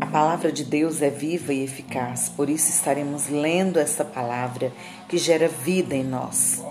A palavra de Deus é viva e eficaz, por isso estaremos lendo essa palavra que gera vida em nós.